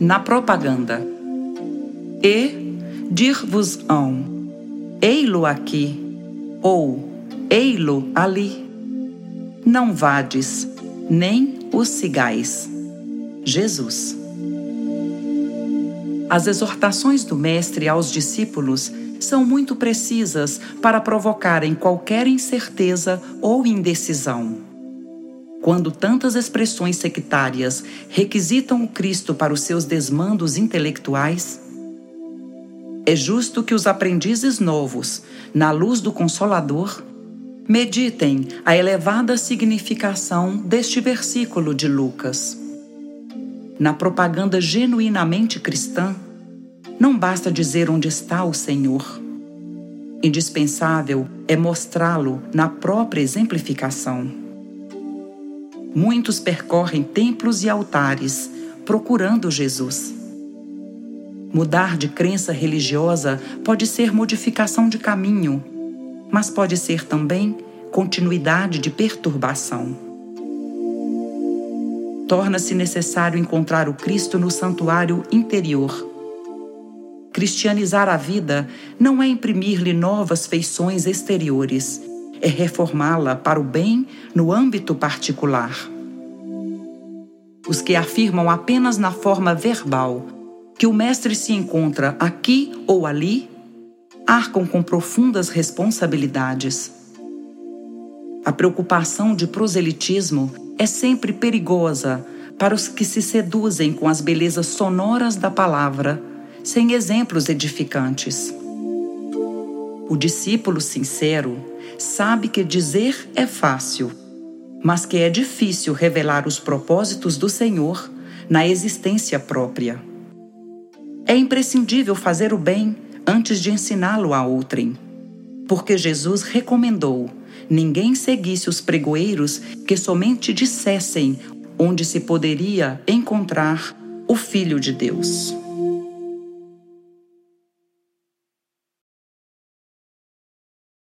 Na propaganda. E dir-vos-ão, ei-lo aqui, ou ei-lo ali. Não vades, nem os cigais. Jesus. As exortações do Mestre aos discípulos são muito precisas para provocarem qualquer incerteza ou indecisão. Quando tantas expressões sectárias requisitam o Cristo para os seus desmandos intelectuais, é justo que os aprendizes novos, na luz do Consolador, meditem a elevada significação deste versículo de Lucas. Na propaganda genuinamente cristã, não basta dizer onde está o Senhor. Indispensável é mostrá-lo na própria exemplificação. Muitos percorrem templos e altares procurando Jesus. Mudar de crença religiosa pode ser modificação de caminho, mas pode ser também continuidade de perturbação. Torna-se necessário encontrar o Cristo no santuário interior Cristianizar a vida não é imprimir-lhe novas feições exteriores, é reformá-la para o bem no âmbito particular. Os que afirmam apenas na forma verbal que o Mestre se encontra aqui ou ali, arcam com profundas responsabilidades. A preocupação de proselitismo é sempre perigosa para os que se seduzem com as belezas sonoras da palavra sem exemplos edificantes. O discípulo sincero sabe que dizer é fácil, mas que é difícil revelar os propósitos do Senhor na existência própria. É imprescindível fazer o bem antes de ensiná-lo a outrem, porque Jesus recomendou ninguém seguisse os pregoeiros que somente dissessem onde se poderia encontrar o Filho de Deus.